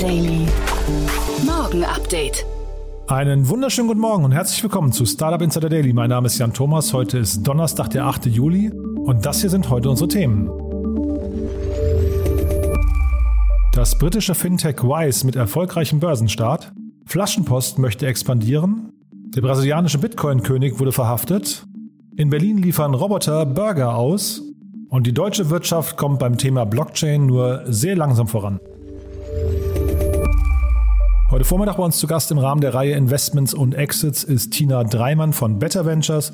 Daily. Morgen Update. Einen wunderschönen guten Morgen und herzlich willkommen zu Startup Insider Daily. Mein Name ist Jan Thomas. Heute ist Donnerstag, der 8. Juli und das hier sind heute unsere Themen. Das britische Fintech Wise mit erfolgreichem Börsenstart. Flaschenpost möchte expandieren. Der brasilianische Bitcoin-König wurde verhaftet. In Berlin liefern Roboter Burger aus. Und die deutsche Wirtschaft kommt beim Thema Blockchain nur sehr langsam voran. Heute Vormittag bei uns zu Gast im Rahmen der Reihe Investments und Exits ist Tina Dreimann von Better Ventures.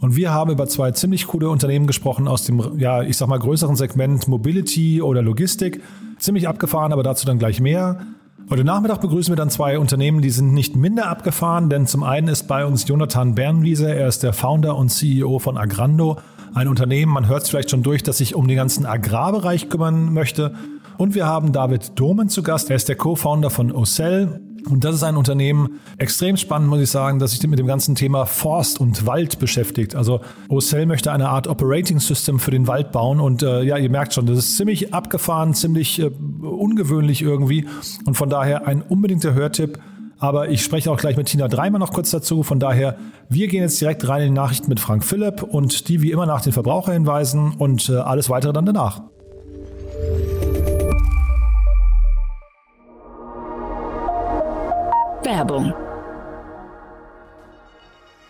Und wir haben über zwei ziemlich coole Unternehmen gesprochen aus dem, ja, ich sag mal, größeren Segment Mobility oder Logistik. Ziemlich abgefahren, aber dazu dann gleich mehr. Heute Nachmittag begrüßen wir dann zwei Unternehmen, die sind nicht minder abgefahren, denn zum einen ist bei uns Jonathan Bernwiese, er ist der Founder und CEO von Agrando ein Unternehmen, man hört es vielleicht schon durch, das sich um den ganzen Agrarbereich kümmern möchte. Und wir haben David Domen zu Gast. Er ist der Co-Founder von Ocell. Und das ist ein Unternehmen, extrem spannend, muss ich sagen, dass sich mit dem ganzen Thema Forst und Wald beschäftigt. Also Ocell möchte eine Art Operating System für den Wald bauen. Und äh, ja, ihr merkt schon, das ist ziemlich abgefahren, ziemlich äh, ungewöhnlich irgendwie. Und von daher ein unbedingter Hörtipp. Aber ich spreche auch gleich mit Tina Dreimann noch kurz dazu. Von daher, wir gehen jetzt direkt rein in die Nachrichten mit Frank Philipp und die wie immer nach den Verbraucherhinweisen und äh, alles weitere dann danach. Werbung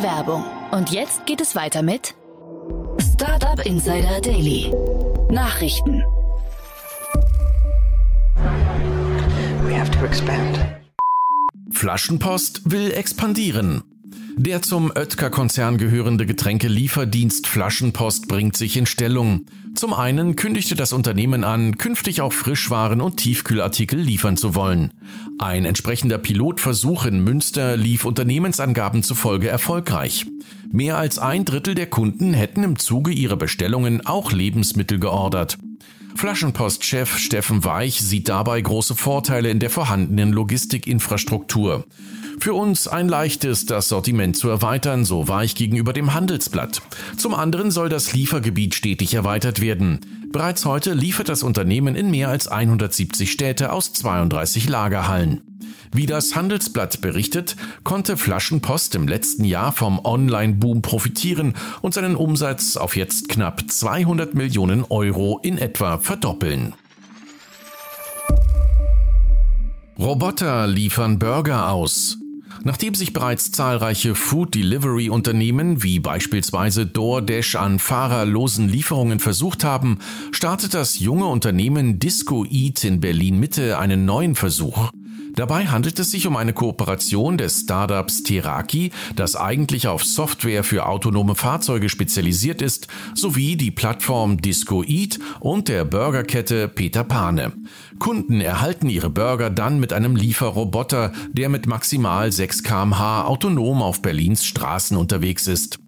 Die Werbung. Und jetzt geht es weiter mit Startup Insider Daily. Nachrichten. We have to expand. Flaschenpost will expandieren. Der zum Oetker-Konzern gehörende Getränkelieferdienst Flaschenpost bringt sich in Stellung. Zum einen kündigte das Unternehmen an, künftig auch Frischwaren und Tiefkühlartikel liefern zu wollen. Ein entsprechender Pilotversuch in Münster lief Unternehmensangaben zufolge erfolgreich. Mehr als ein Drittel der Kunden hätten im Zuge ihrer Bestellungen auch Lebensmittel geordert. Flaschenpost-Chef Steffen Weich sieht dabei große Vorteile in der vorhandenen Logistikinfrastruktur. Für uns ein leichtes, das Sortiment zu erweitern, so war ich gegenüber dem Handelsblatt. Zum anderen soll das Liefergebiet stetig erweitert werden. Bereits heute liefert das Unternehmen in mehr als 170 Städte aus 32 Lagerhallen. Wie das Handelsblatt berichtet, konnte Flaschenpost im letzten Jahr vom Online-Boom profitieren und seinen Umsatz auf jetzt knapp 200 Millionen Euro in etwa verdoppeln. Roboter liefern Burger aus. Nachdem sich bereits zahlreiche Food Delivery Unternehmen wie beispielsweise DoorDash an fahrerlosen Lieferungen versucht haben, startet das junge Unternehmen Disco Eat in Berlin Mitte einen neuen Versuch. Dabei handelt es sich um eine Kooperation des Startups Teraki, das eigentlich auf Software für autonome Fahrzeuge spezialisiert ist, sowie die Plattform Disco Eat und der Burgerkette Peter Pane. Kunden erhalten ihre Burger dann mit einem Lieferroboter, der mit maximal 6 kmh autonom auf Berlins Straßen unterwegs ist.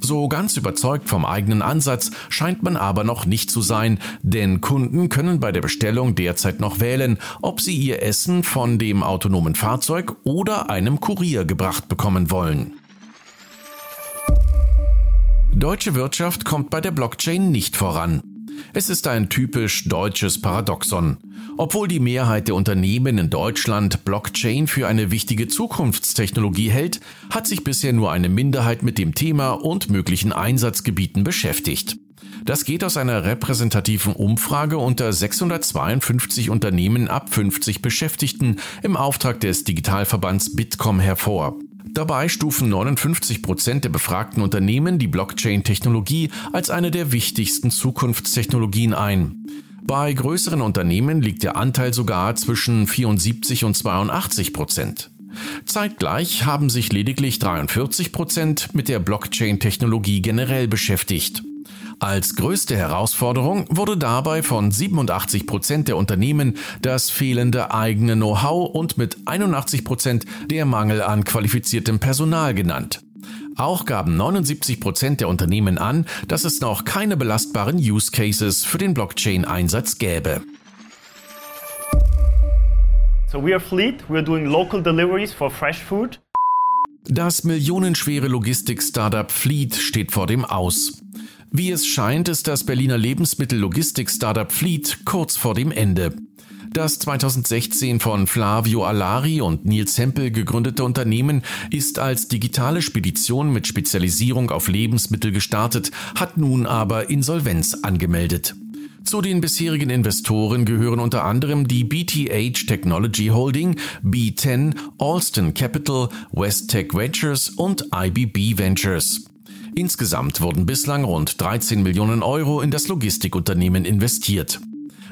So ganz überzeugt vom eigenen Ansatz scheint man aber noch nicht zu sein, denn Kunden können bei der Bestellung derzeit noch wählen, ob sie ihr Essen von dem autonomen Fahrzeug oder einem Kurier gebracht bekommen wollen. Deutsche Wirtschaft kommt bei der Blockchain nicht voran. Es ist ein typisch deutsches Paradoxon. Obwohl die Mehrheit der Unternehmen in Deutschland Blockchain für eine wichtige Zukunftstechnologie hält, hat sich bisher nur eine Minderheit mit dem Thema und möglichen Einsatzgebieten beschäftigt. Das geht aus einer repräsentativen Umfrage unter 652 Unternehmen ab 50 Beschäftigten im Auftrag des Digitalverbands Bitkom hervor. Dabei stufen 59 Prozent der befragten Unternehmen die Blockchain-Technologie als eine der wichtigsten Zukunftstechnologien ein. Bei größeren Unternehmen liegt der Anteil sogar zwischen 74 und 82 Prozent. Zeitgleich haben sich lediglich 43 Prozent mit der Blockchain-Technologie generell beschäftigt. Als größte Herausforderung wurde dabei von 87 Prozent der Unternehmen das fehlende eigene Know-how und mit 81 Prozent der Mangel an qualifiziertem Personal genannt. Auch gaben 79 Prozent der Unternehmen an, dass es noch keine belastbaren Use Cases für den Blockchain-Einsatz gäbe. So we are Fleet. We are doing local deliveries for fresh food. Das millionenschwere Logistik-Startup Fleet steht vor dem Aus. Wie es scheint, ist das Berliner Lebensmittellogistik-Startup Fleet kurz vor dem Ende. Das 2016 von Flavio Alari und Nils Hempel gegründete Unternehmen ist als digitale Spedition mit Spezialisierung auf Lebensmittel gestartet, hat nun aber Insolvenz angemeldet. Zu den bisherigen Investoren gehören unter anderem die BTH Technology Holding, B10, Alston Capital, Westtech Ventures und IBB Ventures. Insgesamt wurden bislang rund 13 Millionen Euro in das Logistikunternehmen investiert.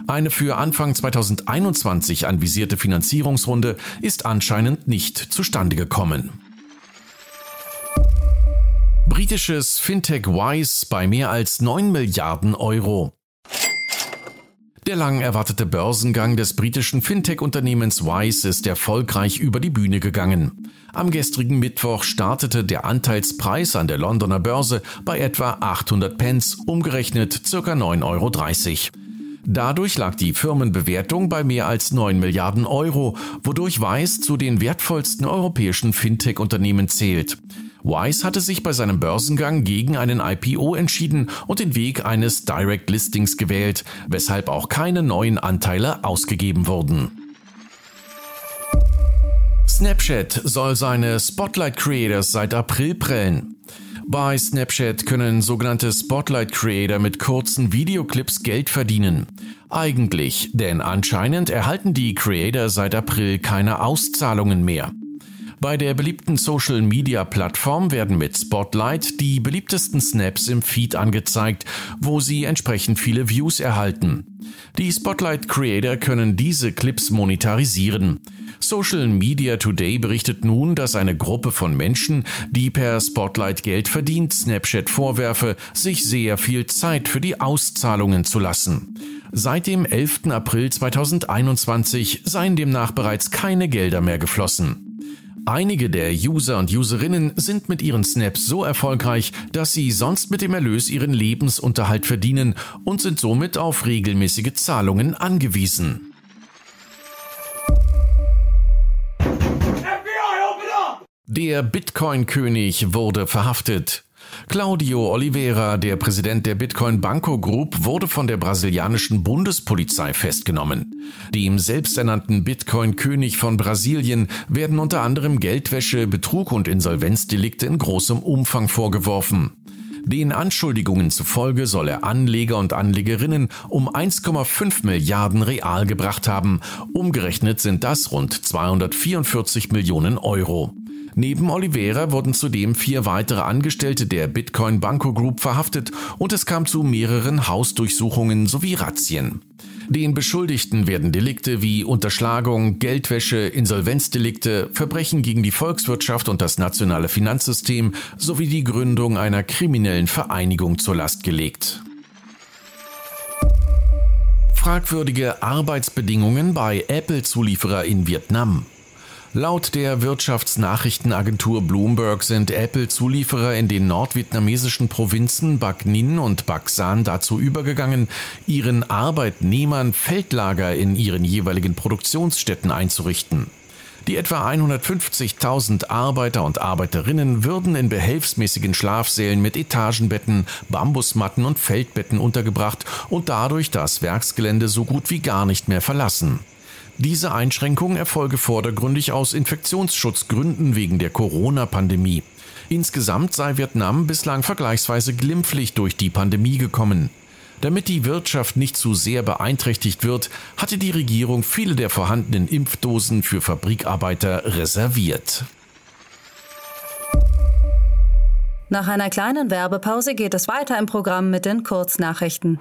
Eine für Anfang 2021 anvisierte Finanzierungsrunde ist anscheinend nicht zustande gekommen. Britisches Fintech Wise bei mehr als 9 Milliarden Euro. Der lang erwartete Börsengang des britischen Fintech-Unternehmens Wise ist erfolgreich über die Bühne gegangen. Am gestrigen Mittwoch startete der Anteilspreis an der Londoner Börse bei etwa 800 Pence, umgerechnet ca. 9,30 Euro. Dadurch lag die Firmenbewertung bei mehr als 9 Milliarden Euro, wodurch Wise zu den wertvollsten europäischen Fintech-Unternehmen zählt. Wise hatte sich bei seinem Börsengang gegen einen IPO entschieden und den Weg eines Direct Listings gewählt, weshalb auch keine neuen Anteile ausgegeben wurden. Snapchat soll seine Spotlight Creators seit April prellen. Bei Snapchat können sogenannte Spotlight Creator mit kurzen Videoclips Geld verdienen. Eigentlich, denn anscheinend erhalten die Creator seit April keine Auszahlungen mehr. Bei der beliebten Social-Media-Plattform werden mit Spotlight die beliebtesten Snaps im Feed angezeigt, wo sie entsprechend viele Views erhalten. Die Spotlight Creator können diese Clips monetarisieren. Social Media Today berichtet nun, dass eine Gruppe von Menschen, die per Spotlight Geld verdient, Snapchat vorwerfe, sich sehr viel Zeit für die Auszahlungen zu lassen. Seit dem 11. April 2021 seien demnach bereits keine Gelder mehr geflossen. Einige der User und Userinnen sind mit ihren Snaps so erfolgreich, dass sie sonst mit dem Erlös ihren Lebensunterhalt verdienen und sind somit auf regelmäßige Zahlungen angewiesen. Der Bitcoin-König wurde verhaftet. Claudio Oliveira, der Präsident der Bitcoin Banco Group, wurde von der brasilianischen Bundespolizei festgenommen. Dem selbsternannten Bitcoin-König von Brasilien werden unter anderem Geldwäsche, Betrug und Insolvenzdelikte in großem Umfang vorgeworfen. Den Anschuldigungen zufolge soll er Anleger und Anlegerinnen um 1,5 Milliarden Real gebracht haben. Umgerechnet sind das rund 244 Millionen Euro. Neben Oliveira wurden zudem vier weitere Angestellte der Bitcoin Banco Group verhaftet und es kam zu mehreren Hausdurchsuchungen sowie Razzien. Den Beschuldigten werden Delikte wie Unterschlagung, Geldwäsche, Insolvenzdelikte, Verbrechen gegen die Volkswirtschaft und das nationale Finanzsystem sowie die Gründung einer kriminellen Vereinigung zur Last gelegt. Fragwürdige Arbeitsbedingungen bei Apple-Zulieferer in Vietnam. Laut der Wirtschaftsnachrichtenagentur Bloomberg sind Apple-Zulieferer in den nordvietnamesischen Provinzen Bac Ninh und Bac San dazu übergegangen, ihren Arbeitnehmern Feldlager in ihren jeweiligen Produktionsstätten einzurichten. Die etwa 150.000 Arbeiter und Arbeiterinnen würden in behelfsmäßigen Schlafsälen mit Etagenbetten, Bambusmatten und Feldbetten untergebracht und dadurch das Werksgelände so gut wie gar nicht mehr verlassen. Diese Einschränkung erfolge vordergründig aus Infektionsschutzgründen wegen der Corona-Pandemie. Insgesamt sei Vietnam bislang vergleichsweise glimpflich durch die Pandemie gekommen. Damit die Wirtschaft nicht zu sehr beeinträchtigt wird, hatte die Regierung viele der vorhandenen Impfdosen für Fabrikarbeiter reserviert. Nach einer kleinen Werbepause geht es weiter im Programm mit den Kurznachrichten.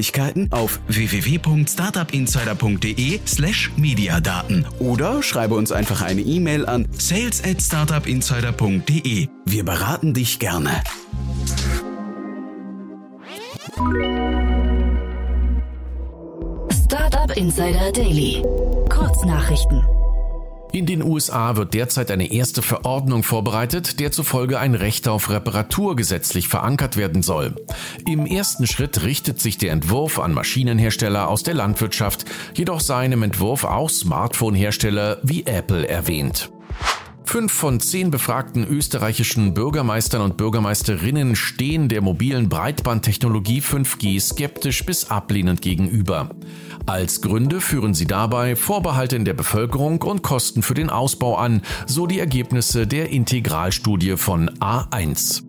auf www.startupinsider.de slash mediadaten oder schreibe uns einfach eine E-Mail an sales at startupinsider.de. Wir beraten dich gerne. Startup Insider Daily. Kurznachrichten. In den USA wird derzeit eine erste Verordnung vorbereitet, der zufolge ein Recht auf Reparatur gesetzlich verankert werden soll. Im ersten Schritt richtet sich der Entwurf an Maschinenhersteller aus der Landwirtschaft, jedoch sei im Entwurf auch Smartphone-Hersteller wie Apple erwähnt. Fünf von zehn befragten österreichischen Bürgermeistern und Bürgermeisterinnen stehen der mobilen Breitbandtechnologie 5G skeptisch bis ablehnend gegenüber. Als Gründe führen sie dabei Vorbehalte in der Bevölkerung und Kosten für den Ausbau an, so die Ergebnisse der Integralstudie von A1.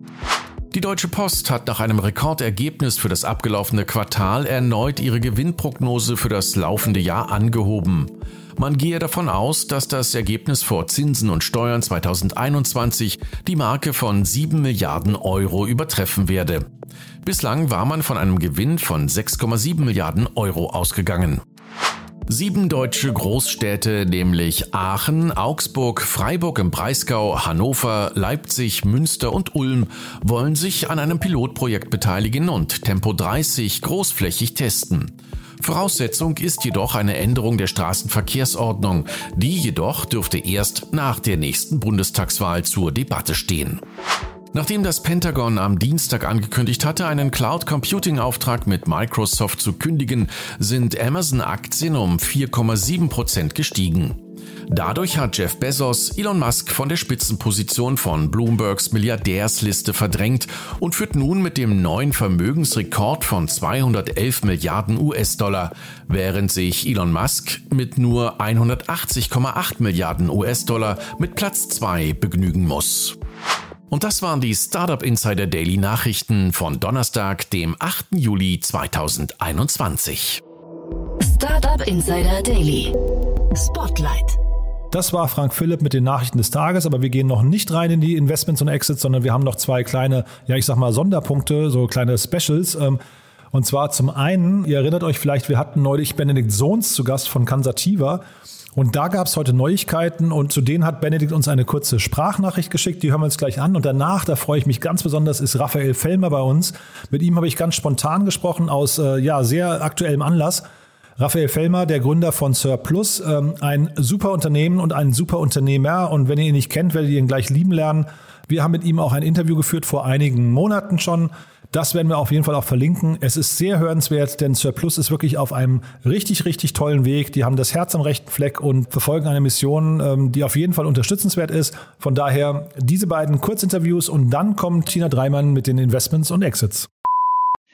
Die Deutsche Post hat nach einem Rekordergebnis für das abgelaufene Quartal erneut ihre Gewinnprognose für das laufende Jahr angehoben. Man gehe davon aus, dass das Ergebnis vor Zinsen und Steuern 2021 die Marke von 7 Milliarden Euro übertreffen werde. Bislang war man von einem Gewinn von 6,7 Milliarden Euro ausgegangen. Sieben deutsche Großstädte, nämlich Aachen, Augsburg, Freiburg im Breisgau, Hannover, Leipzig, Münster und Ulm, wollen sich an einem Pilotprojekt beteiligen und Tempo 30 großflächig testen. Voraussetzung ist jedoch eine Änderung der Straßenverkehrsordnung. Die jedoch dürfte erst nach der nächsten Bundestagswahl zur Debatte stehen. Nachdem das Pentagon am Dienstag angekündigt hatte, einen Cloud Computing Auftrag mit Microsoft zu kündigen, sind Amazon Aktien um 4,7 Prozent gestiegen. Dadurch hat Jeff Bezos Elon Musk von der Spitzenposition von Bloombergs Milliardärsliste verdrängt und führt nun mit dem neuen Vermögensrekord von 211 Milliarden US-Dollar, während sich Elon Musk mit nur 180,8 Milliarden US-Dollar mit Platz 2 begnügen muss. Und das waren die Startup Insider Daily Nachrichten von Donnerstag, dem 8. Juli 2021. Startup Insider Daily. Spotlight. Das war Frank Philipp mit den Nachrichten des Tages, aber wir gehen noch nicht rein in die Investments und Exits, sondern wir haben noch zwei kleine, ja ich sag mal Sonderpunkte, so kleine Specials. Ähm, und zwar zum einen, ihr erinnert euch vielleicht, wir hatten neulich Benedikt Sohns zu Gast von Kansativa. Und da gab es heute Neuigkeiten und zu denen hat Benedikt uns eine kurze Sprachnachricht geschickt, die hören wir uns gleich an. Und danach, da freue ich mich ganz besonders, ist Raphael Fellmer bei uns. Mit ihm habe ich ganz spontan gesprochen aus äh, ja, sehr aktuellem Anlass. Raphael Fellmer, der Gründer von Surplus, ähm, ein super Unternehmen und ein super Unternehmer. Und wenn ihr ihn nicht kennt, werdet ihr ihn gleich lieben lernen. Wir haben mit ihm auch ein Interview geführt vor einigen Monaten schon. Das werden wir auf jeden Fall auch verlinken. Es ist sehr hörenswert, denn Surplus ist wirklich auf einem richtig, richtig tollen Weg. Die haben das Herz am rechten Fleck und verfolgen eine Mission, ähm, die auf jeden Fall unterstützenswert ist. Von daher diese beiden Kurzinterviews und dann kommt Tina Dreimann mit den Investments und Exits.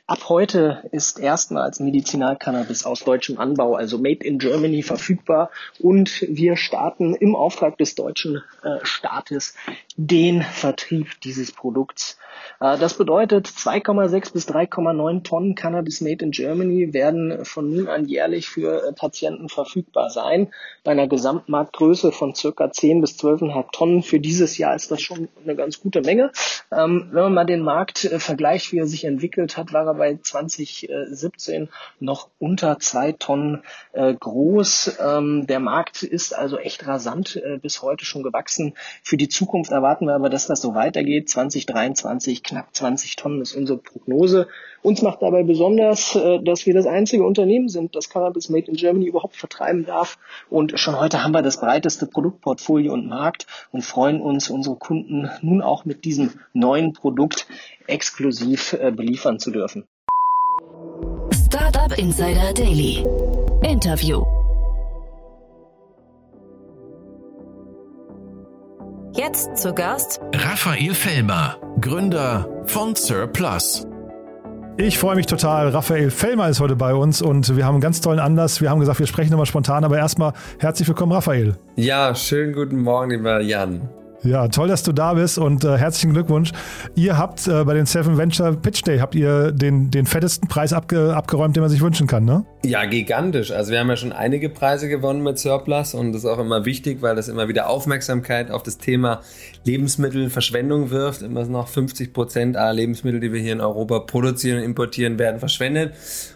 Ab heute ist erstmals Medizinalcannabis aus deutschem Anbau, also Made in Germany, verfügbar. Und wir starten im Auftrag des deutschen äh, Staates den Vertrieb dieses Produkts. Äh, das bedeutet, 2,6 bis 3,9 Tonnen Cannabis Made in Germany werden von nun an jährlich für äh, Patienten verfügbar sein. Bei einer Gesamtmarktgröße von circa 10 bis 12,5 Tonnen für dieses Jahr ist das schon eine ganz gute Menge. Ähm, wenn man mal den Markt äh, vergleicht, wie er sich entwickelt hat, war er bei 2017 noch unter zwei Tonnen groß. Ähm, der Markt ist also echt rasant bis heute schon gewachsen. Für die Zukunft erwarten wir aber, dass das so weitergeht. 2023 knapp 20 Tonnen ist unsere Prognose. Uns macht dabei besonders, äh, dass wir das einzige Unternehmen sind, das Cannabis Made in Germany überhaupt vertreiben darf. Und schon heute haben wir das breiteste Produktportfolio und Markt und freuen uns, unsere Kunden nun auch mit diesem neuen Produkt exklusiv äh, beliefern zu dürfen. Startup Insider Daily. Interview. Jetzt zu Gast Raphael Fellmer, Gründer von Surplus. Ich freue mich total. Raphael Fellmer ist heute bei uns und wir haben einen ganz tollen Anlass. Wir haben gesagt, wir sprechen nochmal spontan, aber erstmal herzlich willkommen, Raphael. Ja, schönen guten Morgen, lieber Jan. Ja, toll, dass du da bist und äh, herzlichen Glückwunsch. Ihr habt äh, bei den Seven Venture Pitch Day habt ihr den, den fettesten Preis abge, abgeräumt, den man sich wünschen kann, ne? Ja, gigantisch. Also wir haben ja schon einige Preise gewonnen mit Surplus und das ist auch immer wichtig, weil das immer wieder Aufmerksamkeit auf das Thema Lebensmittelverschwendung wirft. Immer noch 50 Prozent aller Lebensmittel, die wir hier in Europa produzieren und importieren, werden verschwendet.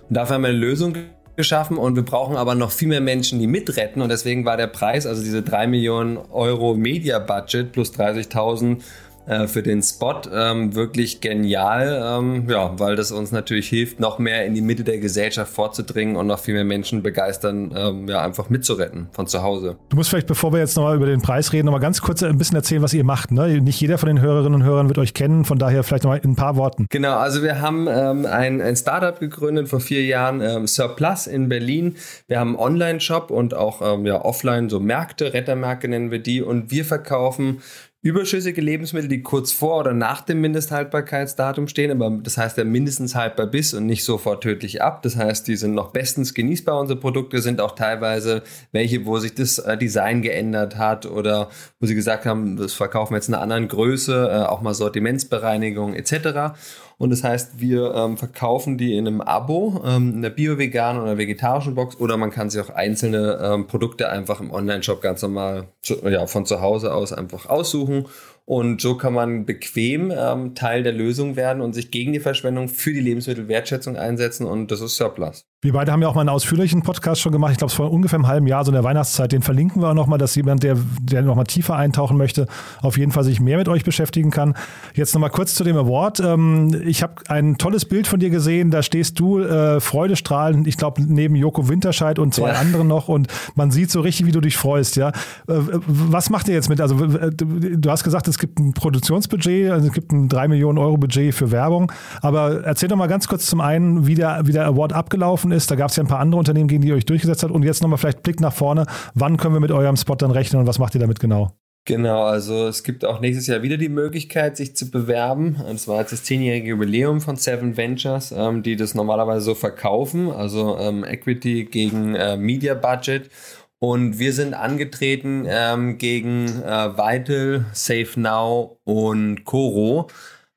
Und dafür haben wir eine Lösung geschaffen und wir brauchen aber noch viel mehr Menschen, die mitretten und deswegen war der Preis, also diese 3 Millionen Euro Media Budget plus 30.000 äh, für den Spot ähm, wirklich genial, ähm, ja, weil das uns natürlich hilft, noch mehr in die Mitte der Gesellschaft vorzudringen und noch viel mehr Menschen begeistern, ähm, ja, einfach mitzuretten von zu Hause. Du musst vielleicht, bevor wir jetzt nochmal über den Preis reden, nochmal ganz kurz ein bisschen erzählen, was ihr macht. Ne? Nicht jeder von den Hörerinnen und Hörern wird euch kennen, von daher vielleicht nochmal in ein paar Worten. Genau, also wir haben ähm, ein, ein Startup gegründet vor vier Jahren, ähm, Surplus in Berlin. Wir haben einen Online-Shop und auch ähm, ja, offline so Märkte, Rettermärkte nennen wir die und wir verkaufen überschüssige Lebensmittel, die kurz vor oder nach dem Mindesthaltbarkeitsdatum stehen, aber das heißt ja mindestens haltbar bis und nicht sofort tödlich ab. Das heißt, die sind noch bestens genießbar. Unsere Produkte sind auch teilweise welche, wo sich das äh, Design geändert hat oder wo sie gesagt haben, das verkaufen wir jetzt in einer anderen Größe, äh, auch mal Sortimentsbereinigung etc. Und das heißt, wir ähm, verkaufen die in einem Abo, ähm, in der bio-veganen oder vegetarischen Box oder man kann sich auch einzelne ähm, Produkte einfach im Online-Shop ganz normal zu, ja, von zu Hause aus einfach aussuchen und so kann man bequem ähm, Teil der Lösung werden und sich gegen die Verschwendung für die Lebensmittelwertschätzung einsetzen und das ist Surplus. Wir beide haben ja auch mal einen ausführlichen Podcast schon gemacht, ich glaube es vor ungefähr einem halben Jahr, so in der Weihnachtszeit. Den verlinken wir auch nochmal, dass jemand, der, der nochmal tiefer eintauchen möchte, auf jeden Fall sich mehr mit euch beschäftigen kann. Jetzt nochmal kurz zu dem Award. Ähm, ich habe ein tolles Bild von dir gesehen, da stehst du äh, freudestrahlend, ich glaube neben Joko Winterscheid und zwei ja. anderen noch und man sieht so richtig, wie du dich freust. Ja, äh, Was macht ihr jetzt mit? Also du hast gesagt, es gibt ein Produktionsbudget, also es gibt ein 3 Millionen Euro Budget für Werbung. Aber erzähl doch mal ganz kurz zum einen, wie der, wie der Award abgelaufen ist. Da gab es ja ein paar andere Unternehmen, gegen die ihr euch durchgesetzt habt. Und jetzt nochmal vielleicht Blick nach vorne. Wann können wir mit eurem Spot dann rechnen und was macht ihr damit genau? Genau, also es gibt auch nächstes Jahr wieder die Möglichkeit, sich zu bewerben. Und zwar jetzt das zehnjährige Jubiläum von Seven Ventures, ähm, die das normalerweise so verkaufen, also ähm, Equity gegen äh, Media Budget. Und wir sind angetreten ähm, gegen äh, Vital, Safe Now und Coro.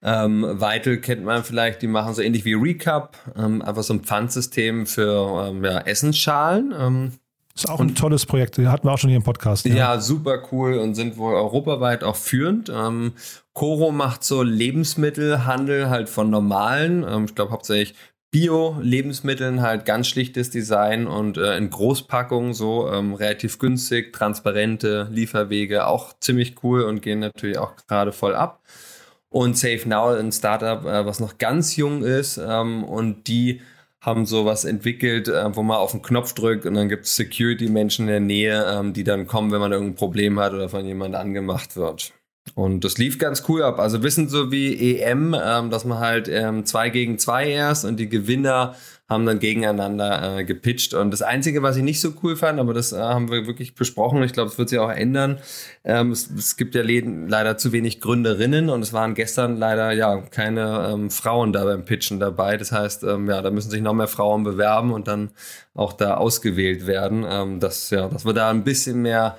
Ähm, Vital kennt man vielleicht, die machen so ähnlich wie Recap, ähm, einfach so ein Pfandsystem für ähm, ja, Essensschalen. Ähm, ist auch ein tolles Projekt, hatten wir auch schon hier im Podcast. Ja, ja super cool und sind wohl europaweit auch führend. Ähm, Coro macht so Lebensmittelhandel halt von normalen, ähm, ich glaube hauptsächlich Bio-Lebensmitteln halt ganz schlichtes Design und äh, in Großpackungen so ähm, relativ günstig, transparente Lieferwege, auch ziemlich cool und gehen natürlich auch gerade voll ab. Und Safe Now, ein Startup, äh, was noch ganz jung ist ähm, und die haben sowas entwickelt, äh, wo man auf den Knopf drückt und dann gibt es Security-Menschen in der Nähe, ähm, die dann kommen, wenn man irgendein Problem hat oder von jemandem angemacht wird. Und das lief ganz cool ab. Also wissen so wie EM, ähm, dass man halt zwei gegen zwei erst und die Gewinner haben dann gegeneinander äh, gepitcht. Und das Einzige, was ich nicht so cool fand, aber das äh, haben wir wirklich besprochen, ich glaube, es wird sich auch ändern. Ähm, es, es, gibt ja leider zu wenig Gründerinnen und es waren gestern leider ja keine ähm, Frauen da beim Pitchen dabei. Das heißt, ähm, ja, da müssen sich noch mehr Frauen bewerben und dann auch da ausgewählt werden. Ähm, dass, ja, dass wir da ein bisschen mehr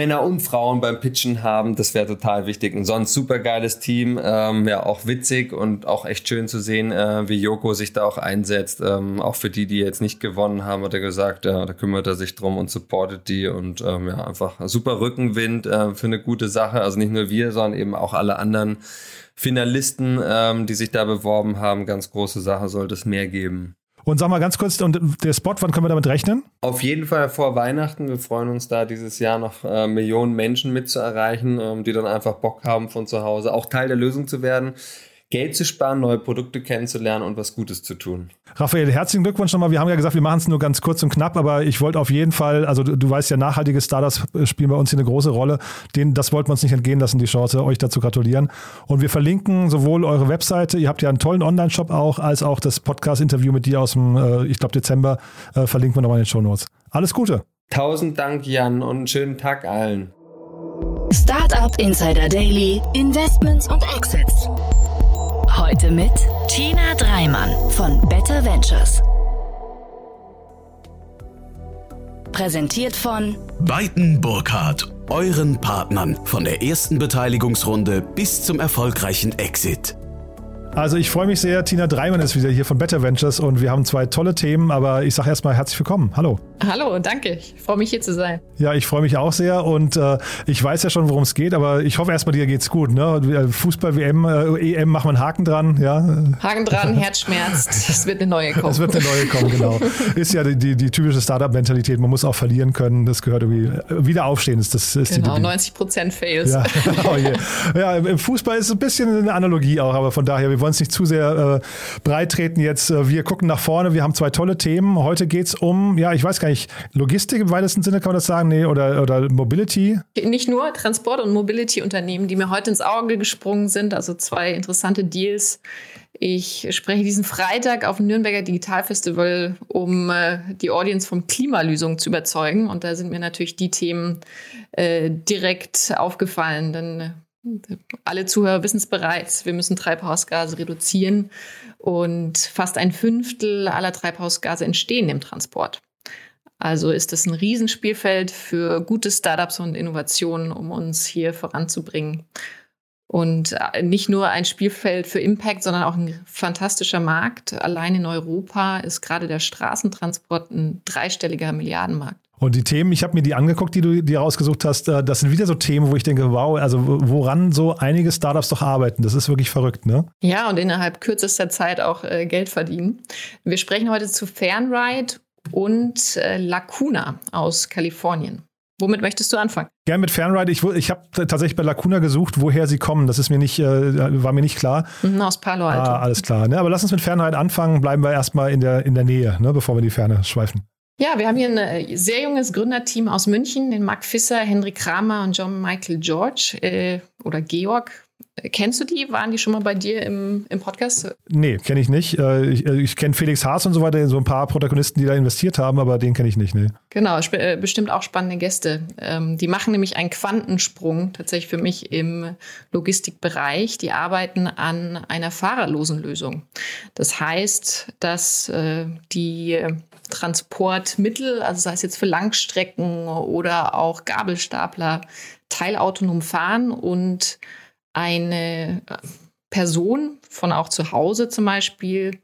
Männer und Frauen beim Pitchen haben, das wäre total wichtig. Und sonst super geiles Team, ähm, ja auch witzig und auch echt schön zu sehen, äh, wie Joko sich da auch einsetzt. Ähm, auch für die, die jetzt nicht gewonnen haben, hat er gesagt, ja, da kümmert er sich drum und supportet die und ähm, ja einfach super Rückenwind äh, für eine gute Sache. Also nicht nur wir, sondern eben auch alle anderen Finalisten, ähm, die sich da beworben haben. Ganz große Sache, sollte es mehr geben. Und sag mal ganz kurz, und der Spot, wann können wir damit rechnen? Auf jeden Fall vor Weihnachten. Wir freuen uns da dieses Jahr noch äh, Millionen Menschen mit zu erreichen, ähm, die dann einfach Bock haben von zu Hause, auch Teil der Lösung zu werden. Geld zu sparen, neue Produkte kennenzulernen und was Gutes zu tun. Raphael, herzlichen Glückwunsch nochmal. Wir haben ja gesagt, wir machen es nur ganz kurz und knapp, aber ich wollte auf jeden Fall, also du, du, weißt ja, nachhaltige Startups spielen bei uns hier eine große Rolle. Den, das wollten wir uns nicht entgehen lassen, die Chance, euch dazu gratulieren. Und wir verlinken sowohl eure Webseite, ihr habt ja einen tollen Online-Shop auch, als auch das Podcast-Interview mit dir aus dem, äh, ich glaube, Dezember, äh, verlinken wir nochmal in den Show Notes. Alles Gute. Tausend Dank, Jan, und einen schönen Tag allen. Startup Insider Daily, Investments und Exits. Heute mit Tina Dreimann von Better Ventures. Präsentiert von Beiten Burkhardt, euren Partnern von der ersten Beteiligungsrunde bis zum erfolgreichen Exit. Also ich freue mich sehr. Tina Dreimann ist wieder hier von Better Ventures und wir haben zwei tolle Themen, aber ich sage erstmal herzlich willkommen. Hallo. Hallo, danke. Ich freue mich hier zu sein. Ja, ich freue mich auch sehr und äh, ich weiß ja schon, worum es geht, aber ich hoffe erstmal, dir geht's gut. Ne? Fußball, WM, äh, EM, machen wir einen Haken dran. Ja? Haken dran, Herzschmerz. Es wird eine neue kommen. Es wird eine neue kommen, genau. Ist ja die, die, die typische Startup-Mentalität. Man muss auch verlieren können. Das gehört irgendwie. Wieder aufstehen ist das. Ist genau, 90 Prozent Fails. Ja. Oh yeah. ja, im Fußball ist es ein bisschen eine Analogie auch, aber von daher, wir wollen es nicht zu sehr äh, breit treten jetzt. Äh, wir gucken nach vorne. Wir haben zwei tolle Themen. Heute geht es um, ja, ich weiß gar nicht, Logistik im weitesten Sinne kann man das sagen, nee, oder, oder Mobility? Nicht nur Transport- und Mobility-Unternehmen, die mir heute ins Auge gesprungen sind, also zwei interessante Deals. Ich spreche diesen Freitag auf dem Nürnberger Digitalfestival, um äh, die Audience vom Klimalösung zu überzeugen. Und da sind mir natürlich die Themen äh, direkt aufgefallen, denn äh, alle Zuhörer wissen es bereits, wir müssen Treibhausgase reduzieren und fast ein Fünftel aller Treibhausgase entstehen im Transport. Also ist es ein Riesenspielfeld für gute Startups und Innovationen, um uns hier voranzubringen. Und äh, nicht nur ein Spielfeld für Impact, sondern auch ein fantastischer Markt. Allein in Europa ist gerade der Straßentransport ein dreistelliger Milliardenmarkt. Und die Themen, ich habe mir die angeguckt, die du dir rausgesucht hast, äh, das sind wieder so Themen, wo ich denke, wow, also woran so einige Startups doch arbeiten. Das ist wirklich verrückt, ne? Ja, und innerhalb kürzester Zeit auch äh, Geld verdienen. Wir sprechen heute zu Fernride und äh, Lacuna aus Kalifornien. Womit möchtest du anfangen? Gerne mit Fernride. Ich, ich habe tatsächlich bei Lacuna gesucht, woher sie kommen. Das ist mir nicht, äh, war mir nicht klar. Mhm, aus Palo Alto. Ah, alles klar. Ne? Aber lass uns mit Fernride anfangen. Bleiben wir erstmal in der, in der Nähe, ne? bevor wir in die Ferne schweifen. Ja, wir haben hier ein äh, sehr junges Gründerteam aus München, den Marc Fisser, Henrik Kramer und John Michael George äh, oder Georg. Kennst du die? Waren die schon mal bei dir im, im Podcast? Nee, kenne ich nicht. Äh, ich, äh, ich kenne Felix Haas und so weiter, so ein paar Protagonisten, die da investiert haben, aber den kenne ich nicht. Nee. Genau, äh, bestimmt auch spannende Gäste. Ähm, die machen nämlich einen Quantensprung tatsächlich für mich im Logistikbereich. Die arbeiten an einer fahrerlosen Lösung. Das heißt, dass die Transportmittel, also sei es jetzt für Langstrecken oder auch Gabelstapler, teilautonom fahren und eine äh, Person von auch zu Hause zum Beispiel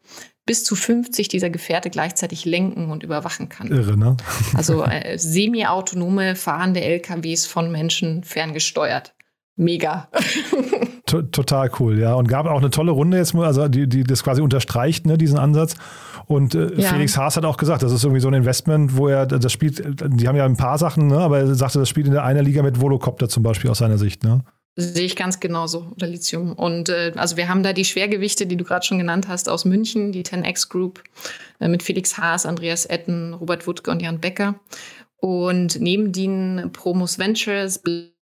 bis zu 50 dieser Gefährte gleichzeitig lenken und überwachen kann. Irre, ne? also äh, semi-autonome fahrende LKWs von Menschen ferngesteuert. Mega. Total cool, ja. Und gab auch eine tolle Runde jetzt, also die, die das quasi unterstreicht, ne, diesen Ansatz. Und äh, ja. Felix Haas hat auch gesagt, das ist irgendwie so ein Investment, wo er das spielt, die haben ja ein paar Sachen, ne, aber er sagte, das spielt in der einer Liga mit Volocopter zum Beispiel aus seiner Sicht, ne? Sehe ich ganz genauso, oder Lithium. Und äh, also wir haben da die Schwergewichte, die du gerade schon genannt hast, aus München, die 10X Group äh, mit Felix Haas, Andreas Etten, Robert Wuttke und Jan Becker. Und neben denen Promos Ventures,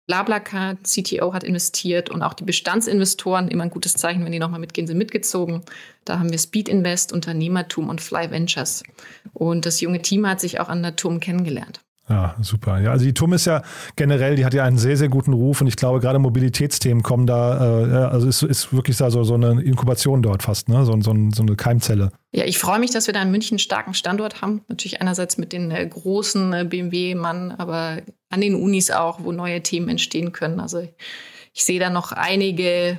Blablacar, CTO hat investiert und auch die Bestandsinvestoren, immer ein gutes Zeichen, wenn die nochmal mitgehen, sind mitgezogen. Da haben wir Speed Invest, Unternehmertum und Fly Ventures. Und das junge Team hat sich auch an der TUM kennengelernt. Ja, super. Ja, also die TUM ist ja generell, die hat ja einen sehr, sehr guten Ruf und ich glaube, gerade Mobilitätsthemen kommen da, äh, also ist, ist wirklich da so, so eine Inkubation dort fast, ne? so, so, so eine Keimzelle. Ja, ich freue mich, dass wir da in München einen starken Standort haben. Natürlich einerseits mit den äh, großen äh, BMW-Mann, aber an den Unis auch, wo neue Themen entstehen können. Also ich sehe da noch einige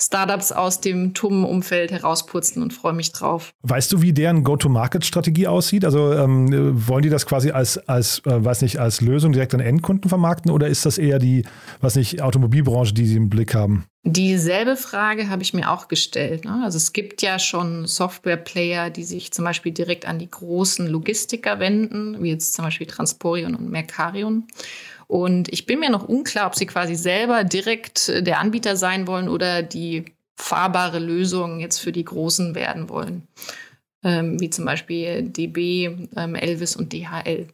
Startups aus dem TUM-Umfeld herausputzen und freue mich drauf. Weißt du, wie deren Go-to-Market-Strategie aussieht? Also ähm, wollen die das quasi als, als äh, weiß nicht, als Lösung direkt an Endkunden vermarkten oder ist das eher die, was nicht, Automobilbranche, die sie im Blick haben? Dieselbe Frage habe ich mir auch gestellt. Ne? Also es gibt ja schon Software-Player, die sich zum Beispiel direkt an die großen Logistiker wenden, wie jetzt zum Beispiel Transporion und Mercarion. Und ich bin mir noch unklar, ob sie quasi selber direkt äh, der Anbieter sein wollen oder die fahrbare Lösung jetzt für die Großen werden wollen. Ähm, wie zum Beispiel DB, ähm, Elvis und DHL.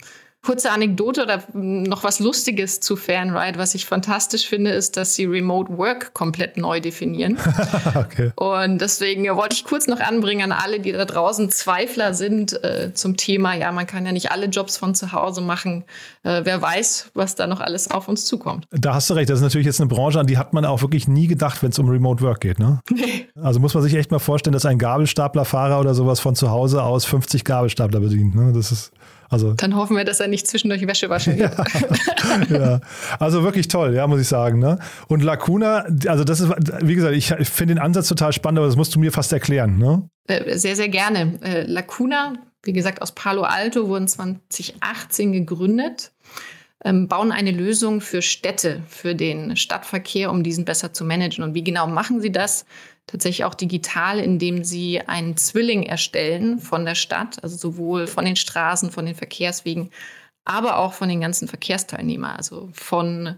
Kurze Anekdote oder noch was Lustiges zu Fanride. Was ich fantastisch finde, ist, dass sie Remote Work komplett neu definieren. okay. Und deswegen wollte ich kurz noch anbringen an alle, die da draußen Zweifler sind äh, zum Thema, ja, man kann ja nicht alle Jobs von zu Hause machen. Äh, wer weiß, was da noch alles auf uns zukommt. Da hast du recht. Das ist natürlich jetzt eine Branche, an die hat man auch wirklich nie gedacht, wenn es um Remote Work geht. Ne? Nee. Also muss man sich echt mal vorstellen, dass ein Gabelstaplerfahrer oder sowas von zu Hause aus 50 Gabelstapler bedient. Ne? Das ist also, Dann hoffen wir, dass er nicht zwischendurch Wäsche waschen wird. ja, ja, also wirklich toll, ja, muss ich sagen. Ne? Und Lacuna, also das ist, wie gesagt, ich, ich finde den Ansatz total spannend, aber das musst du mir fast erklären. Ne? Äh, sehr, sehr gerne. Äh, Lacuna, wie gesagt, aus Palo Alto, wurden 2018 gegründet bauen eine Lösung für Städte, für den Stadtverkehr, um diesen besser zu managen. Und wie genau machen sie das? Tatsächlich auch digital, indem sie einen Zwilling erstellen von der Stadt, also sowohl von den Straßen, von den Verkehrswegen, aber auch von den ganzen Verkehrsteilnehmern, also von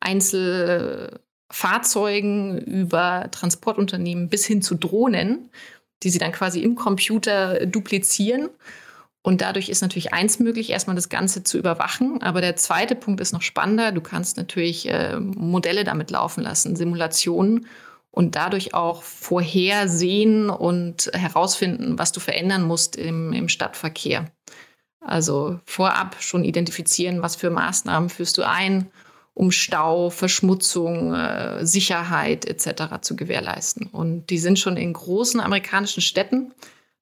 Einzelfahrzeugen über Transportunternehmen bis hin zu Drohnen, die sie dann quasi im Computer duplizieren und dadurch ist natürlich eins möglich, erstmal das Ganze zu überwachen. Aber der zweite Punkt ist noch spannender. Du kannst natürlich äh, Modelle damit laufen lassen, Simulationen und dadurch auch vorhersehen und herausfinden, was du verändern musst im, im Stadtverkehr. Also vorab schon identifizieren, was für Maßnahmen führst du ein, um Stau, Verschmutzung, äh, Sicherheit etc. zu gewährleisten. Und die sind schon in großen amerikanischen Städten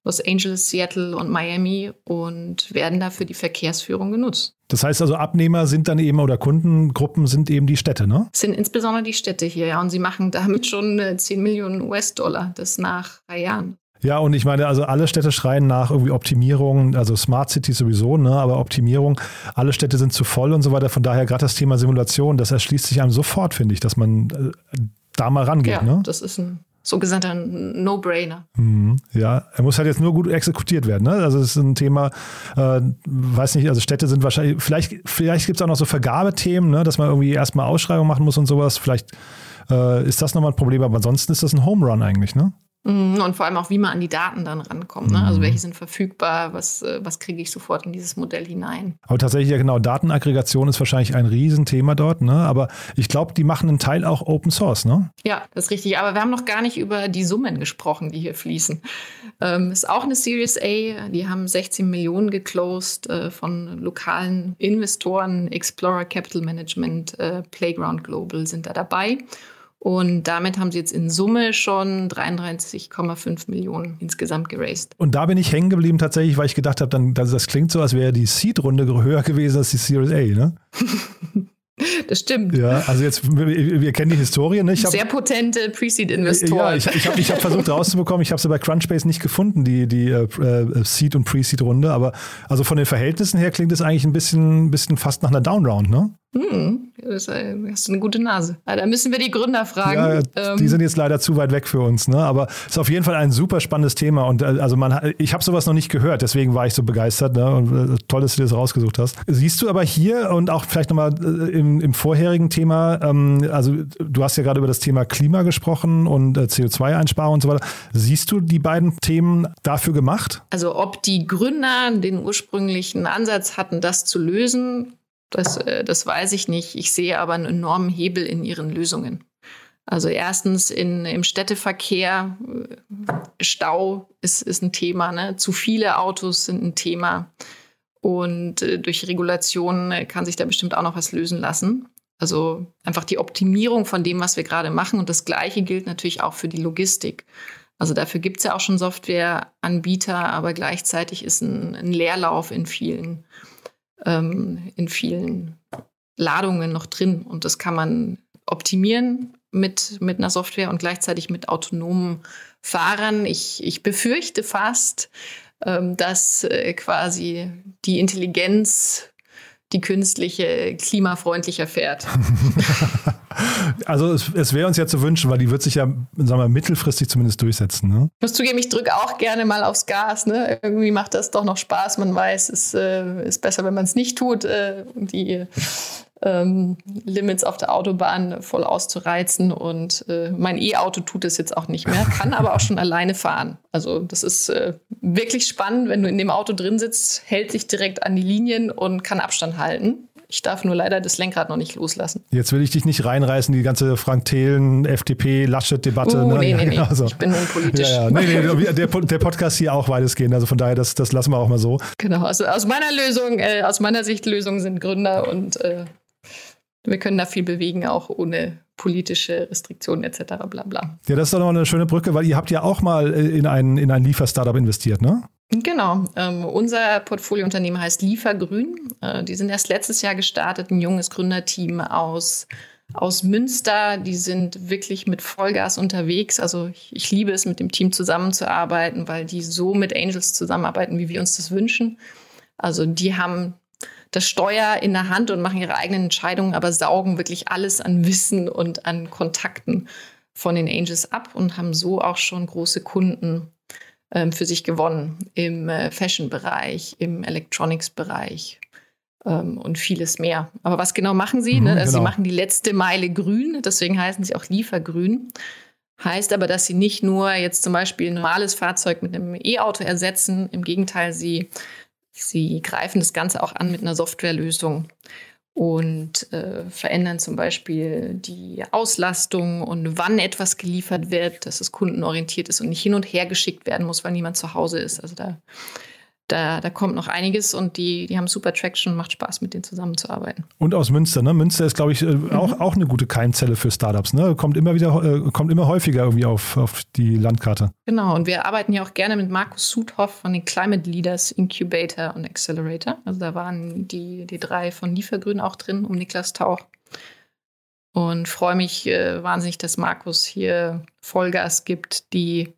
Los Angeles, Seattle und Miami und werden dafür die Verkehrsführung genutzt. Das heißt also, Abnehmer sind dann eben oder Kundengruppen sind eben die Städte, ne? sind insbesondere die Städte hier, ja. Und sie machen damit schon 10 Millionen US-Dollar, das nach drei Jahren. Ja, und ich meine, also alle Städte schreien nach irgendwie Optimierung, also Smart City sowieso, ne, aber Optimierung, alle Städte sind zu voll und so weiter. Von daher gerade das Thema Simulation, das erschließt sich einem sofort, finde ich, dass man äh, da mal rangeht. Ja, ne? das ist ein sogenannter No-Brainer. Mhm, ja, er muss halt jetzt nur gut exekutiert werden. Ne? Also es ist ein Thema, äh, weiß nicht, also Städte sind wahrscheinlich, vielleicht, vielleicht gibt es auch noch so Vergabethemen, ne? dass man irgendwie erstmal Ausschreibung machen muss und sowas. Vielleicht äh, ist das nochmal ein Problem, aber ansonsten ist das ein Home Run eigentlich, ne? Mhm, und vor allem auch, wie man an die Daten dann rankommt. Ne? Also mhm. welche sind verfügbar, was, äh, was kriege ich sofort in dieses Modell hinein. Aber tatsächlich, ja genau, Datenaggregation ist wahrscheinlich ein Riesenthema dort, ne? Aber ich glaube, die machen einen Teil auch Open Source, ne? Ja, das ist richtig. Aber wir haben noch gar nicht über die Summen gesprochen, die hier fließen. Ähm, ist auch eine Series A, die haben 16 Millionen geclosed äh, von lokalen Investoren, Explorer Capital Management, äh, Playground Global sind da dabei. Und damit haben sie jetzt in Summe schon 33,5 Millionen insgesamt geraced. Und da bin ich hängen geblieben tatsächlich, weil ich gedacht habe, dann, das klingt so, als wäre die Seed-Runde höher gewesen als die Series A, ne? Das stimmt. Ja, also jetzt, wir, wir kennen die Historie. Ne? Hab, Sehr potente Pre-Seed-Investoren. Ja, ich, ich habe ich hab versucht rauszubekommen, ich habe sie bei Crunchbase nicht gefunden, die, die äh, äh, Seed- und Pre-Seed-Runde. Aber also von den Verhältnissen her klingt es eigentlich ein bisschen, bisschen fast nach einer Downround, ne? Hm, das äh, hast du eine gute Nase. Da müssen wir die Gründer fragen. Ja, ähm. die sind jetzt leider zu weit weg für uns, ne? Aber es ist auf jeden Fall ein super spannendes Thema. Und äh, also man, ich habe sowas noch nicht gehört, deswegen war ich so begeistert. Ne? Und äh, toll, dass du das rausgesucht hast. Siehst du aber hier und auch vielleicht nochmal im, im vorherigen Thema, ähm, also du hast ja gerade über das Thema Klima gesprochen und CO2-Einsparung und so weiter. Siehst du die beiden Themen dafür gemacht? Also ob die Gründer den ursprünglichen Ansatz hatten, das zu lösen, das, äh, das weiß ich nicht. Ich sehe aber einen enormen Hebel in ihren Lösungen. Also erstens in, im Städteverkehr, äh, Stau ist, ist ein Thema, ne? zu viele Autos sind ein Thema. Und äh, durch Regulationen kann sich da bestimmt auch noch was lösen lassen. Also einfach die Optimierung von dem, was wir gerade machen. Und das Gleiche gilt natürlich auch für die Logistik. Also dafür gibt es ja auch schon Softwareanbieter, aber gleichzeitig ist ein, ein Leerlauf in vielen ähm, in vielen Ladungen noch drin. Und das kann man optimieren mit, mit einer Software und gleichzeitig mit autonomen Fahrern. Ich, ich befürchte fast, ähm, dass äh, quasi die Intelligenz die künstliche klimafreundlicher fährt. also es, es wäre uns ja zu wünschen, weil die wird sich ja, sagen wir, mittelfristig zumindest durchsetzen. Ne? Ich muss zugeben, ich drücke auch gerne mal aufs Gas. Ne? Irgendwie macht das doch noch Spaß. Man weiß, es äh, ist besser, wenn man es nicht tut. Äh, die ähm, Limits auf der Autobahn voll auszureizen. Und äh, mein E-Auto tut es jetzt auch nicht mehr, kann aber auch schon alleine fahren. Also das ist äh, wirklich spannend, wenn du in dem Auto drin sitzt, hält sich direkt an die Linien und kann Abstand halten. Ich darf nur leider das Lenkrad noch nicht loslassen. Jetzt will ich dich nicht reinreißen, die ganze Frank Thelen, FDP, Laschet-Debatte. Uh, ne? nee, nee, nee. Also, ich bin unpolitisch. Ja, ja. Nee, nee, der, der Podcast hier auch weitestgehend. Also von daher, das, das lassen wir auch mal so. Genau, also aus meiner Lösung, äh, aus meiner Sicht Lösungen sind Gründer und äh, wir können da viel bewegen, auch ohne politische Restriktionen etc. Bla bla. Ja, das ist doch noch eine schöne Brücke, weil ihr habt ja auch mal äh, in ein, in ein Liefer-Startup investiert, ne? Genau. Ähm, unser Portfoliounternehmen heißt Liefergrün. Äh, die sind erst letztes Jahr gestartet, ein junges Gründerteam aus, aus Münster. Die sind wirklich mit Vollgas unterwegs. Also ich, ich liebe es, mit dem Team zusammenzuarbeiten, weil die so mit Angels zusammenarbeiten, wie wir uns das wünschen. Also die haben das Steuer in der Hand und machen ihre eigenen Entscheidungen, aber saugen wirklich alles an Wissen und an Kontakten von den Angels ab und haben so auch schon große Kunden ähm, für sich gewonnen im äh, Fashion-Bereich, im Electronics-Bereich ähm, und vieles mehr. Aber was genau machen sie? Mhm, ne? also genau. Sie machen die letzte Meile grün, deswegen heißen sie auch Liefergrün. Heißt aber, dass sie nicht nur jetzt zum Beispiel ein normales Fahrzeug mit einem E-Auto ersetzen. Im Gegenteil, sie, sie greifen das Ganze auch an mit einer Softwarelösung und äh, verändern zum Beispiel die Auslastung und wann etwas geliefert wird, dass es kundenorientiert ist und nicht hin und her geschickt werden muss, weil niemand zu Hause ist. Also da, da, da kommt noch einiges und die, die haben super Traction, macht Spaß, mit denen zusammenzuarbeiten. Und aus Münster, ne? Münster ist, glaube ich, äh, auch, auch eine gute Keimzelle für Startups, ne? Kommt immer wieder, äh, kommt immer häufiger irgendwie auf, auf die Landkarte. Genau, und wir arbeiten ja auch gerne mit Markus Sudhoff von den Climate Leaders Incubator und Accelerator. Also da waren die, die drei von Liefergrün auch drin, um Niklas Tauch. Und freue mich äh, wahnsinnig, dass Markus hier Vollgas gibt, die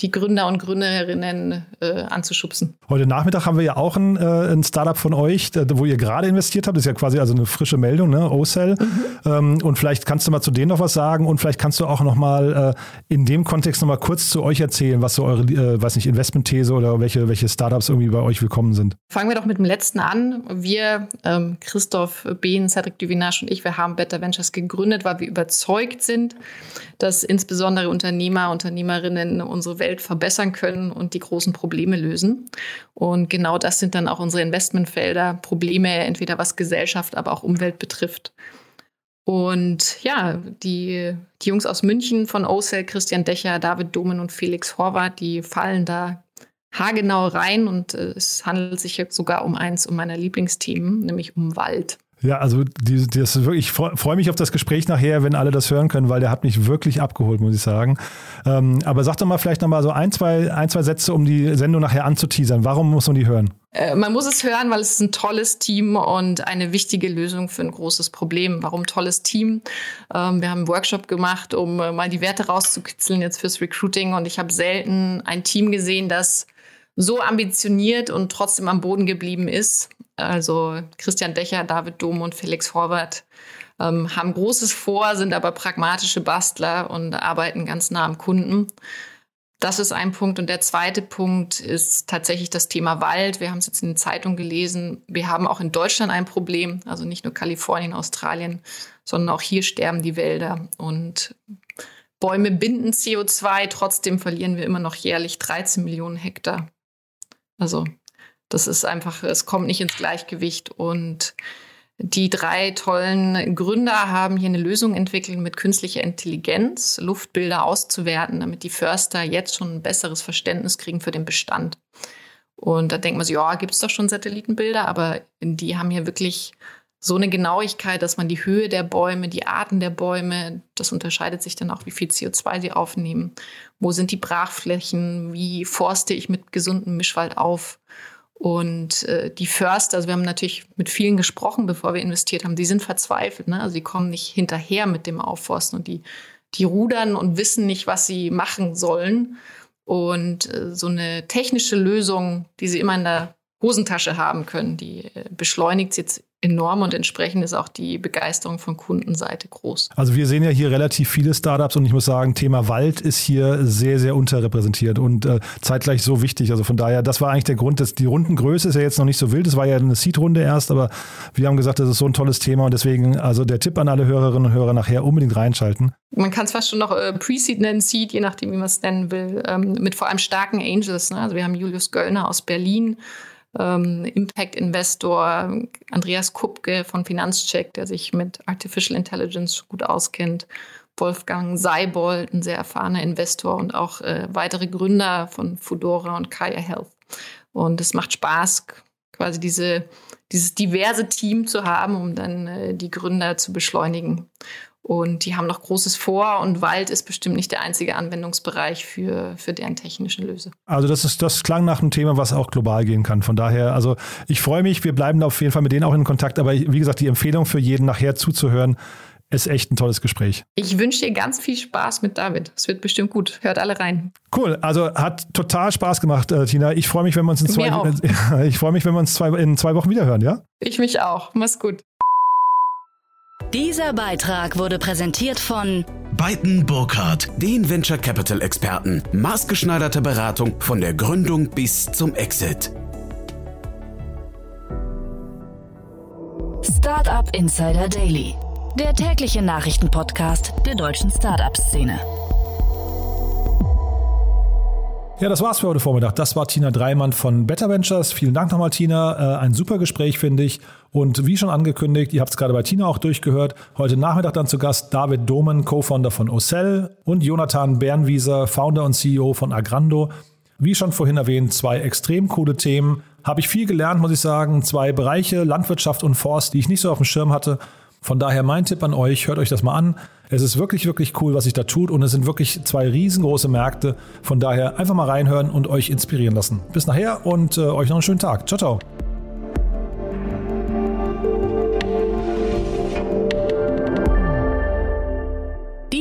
die Gründer und Gründerinnen äh, anzuschubsen. Heute Nachmittag haben wir ja auch ein, äh, ein Startup von euch, da, wo ihr gerade investiert habt. Das ist ja quasi also eine frische Meldung, ne? OCell. Mhm. Ähm, und vielleicht kannst du mal zu denen noch was sagen und vielleicht kannst du auch noch mal äh, in dem Kontext noch mal kurz zu euch erzählen, was so eure, äh, weiß nicht, Investmentthese oder welche, welche Startups irgendwie bei euch willkommen sind. Fangen wir doch mit dem letzten an. Wir, ähm, Christoph Behn, Cedric Duvinage und ich, wir haben Better Ventures gegründet, weil wir überzeugt sind, dass insbesondere Unternehmer, Unternehmerinnen unsere Welt verbessern können und die großen Probleme lösen. Und genau das sind dann auch unsere Investmentfelder, Probleme entweder was Gesellschaft, aber auch Umwelt betrifft. Und ja, die, die Jungs aus München von OCEL, Christian Decher, David Domen und Felix Horvath, die fallen da haargenau rein und äh, es handelt sich jetzt sogar um eins um meiner Lieblingsthemen, nämlich um Wald. Ja, also die, die, ist wirklich, ich freue freu mich auf das Gespräch nachher, wenn alle das hören können, weil der hat mich wirklich abgeholt, muss ich sagen. Ähm, aber sag doch mal vielleicht nochmal so ein zwei, ein, zwei Sätze, um die Sendung nachher anzuteasern. Warum muss man die hören? Äh, man muss es hören, weil es ist ein tolles Team und eine wichtige Lösung für ein großes Problem. Warum tolles Team? Ähm, wir haben einen Workshop gemacht, um äh, mal die Werte rauszukitzeln jetzt fürs Recruiting und ich habe selten ein Team gesehen, das so ambitioniert und trotzdem am Boden geblieben ist. Also Christian Decher, David Dom und Felix Horvath ähm, haben Großes vor, sind aber pragmatische Bastler und arbeiten ganz nah am Kunden. Das ist ein Punkt. Und der zweite Punkt ist tatsächlich das Thema Wald. Wir haben es jetzt in den Zeitungen gelesen. Wir haben auch in Deutschland ein Problem, also nicht nur Kalifornien, Australien, sondern auch hier sterben die Wälder. Und Bäume binden CO2, trotzdem verlieren wir immer noch jährlich 13 Millionen Hektar. Also das ist einfach, es kommt nicht ins Gleichgewicht. Und die drei tollen Gründer haben hier eine Lösung entwickelt, mit künstlicher Intelligenz Luftbilder auszuwerten, damit die Förster jetzt schon ein besseres Verständnis kriegen für den Bestand. Und da denkt man sich, ja, gibt es doch schon Satellitenbilder, aber die haben hier wirklich so eine Genauigkeit, dass man die Höhe der Bäume, die Arten der Bäume, das unterscheidet sich dann auch, wie viel CO2 sie aufnehmen. Wo sind die Brachflächen? Wie forste ich mit gesundem Mischwald auf? Und äh, die Förster, also wir haben natürlich mit vielen gesprochen, bevor wir investiert haben, die sind verzweifelt. Ne? Also die kommen nicht hinterher mit dem Aufforsten und die, die rudern und wissen nicht, was sie machen sollen. Und äh, so eine technische Lösung, die sie immer in der Hosentasche haben können, die äh, beschleunigt jetzt enorm und entsprechend ist auch die Begeisterung von Kundenseite groß. Also wir sehen ja hier relativ viele Startups und ich muss sagen, Thema Wald ist hier sehr, sehr unterrepräsentiert und äh, zeitgleich so wichtig. Also von daher, das war eigentlich der Grund, dass die Rundengröße ist ja jetzt noch nicht so wild. Es war ja eine Seed-Runde erst, aber wir haben gesagt, das ist so ein tolles Thema und deswegen, also der Tipp an alle Hörerinnen und Hörer nachher unbedingt reinschalten. Man kann es fast schon noch äh, Pre-Seed nennen, Seed, je nachdem, wie man es nennen will, ähm, mit vor allem starken Angels. Ne? Also wir haben Julius Göllner aus Berlin, ähm, Impact-Investor, Andreas Kupke von Finanzcheck, der sich mit Artificial Intelligence gut auskennt, Wolfgang Seibold, ein sehr erfahrener Investor und auch äh, weitere Gründer von Fudora und Kaya Health. Und es macht Spaß, quasi diese, dieses diverse Team zu haben, um dann äh, die Gründer zu beschleunigen. Und die haben noch Großes vor und Wald ist bestimmt nicht der einzige Anwendungsbereich für, für deren technischen Lösungen. Also das ist, das klang nach einem Thema, was auch global gehen kann. Von daher, also ich freue mich, wir bleiben auf jeden Fall mit denen auch in Kontakt. Aber wie gesagt, die Empfehlung für jeden nachher zuzuhören, ist echt ein tolles Gespräch. Ich wünsche dir ganz viel Spaß mit David. Es wird bestimmt gut. Hört alle rein. Cool. Also hat total Spaß gemacht, äh, Tina. Ich freue mich, wenn wir uns in zwei, ich freue mich, wenn wir uns zwei, in zwei Wochen wiederhören, ja? Ich mich auch. Mach's gut. Dieser Beitrag wurde präsentiert von Beiten Burkhardt, den Venture Capital Experten. Maßgeschneiderte Beratung von der Gründung bis zum Exit. Startup Insider Daily, der tägliche Nachrichtenpodcast der deutschen Startup-Szene. Ja, das war's für heute Vormittag. Das war Tina Dreimann von Better Ventures. Vielen Dank nochmal, Tina. Äh, ein super Gespräch, finde ich. Und wie schon angekündigt, ihr habt es gerade bei Tina auch durchgehört, heute Nachmittag dann zu Gast David Domen, Co-Founder von Ocell und Jonathan Bernwieser, Founder und CEO von Agrando. Wie schon vorhin erwähnt, zwei extrem coole Themen. Habe ich viel gelernt, muss ich sagen. Zwei Bereiche, Landwirtschaft und Forst, die ich nicht so auf dem Schirm hatte. Von daher mein Tipp an euch, hört euch das mal an. Es ist wirklich, wirklich cool, was sich da tut und es sind wirklich zwei riesengroße Märkte. Von daher einfach mal reinhören und euch inspirieren lassen. Bis nachher und äh, euch noch einen schönen Tag. Ciao, ciao.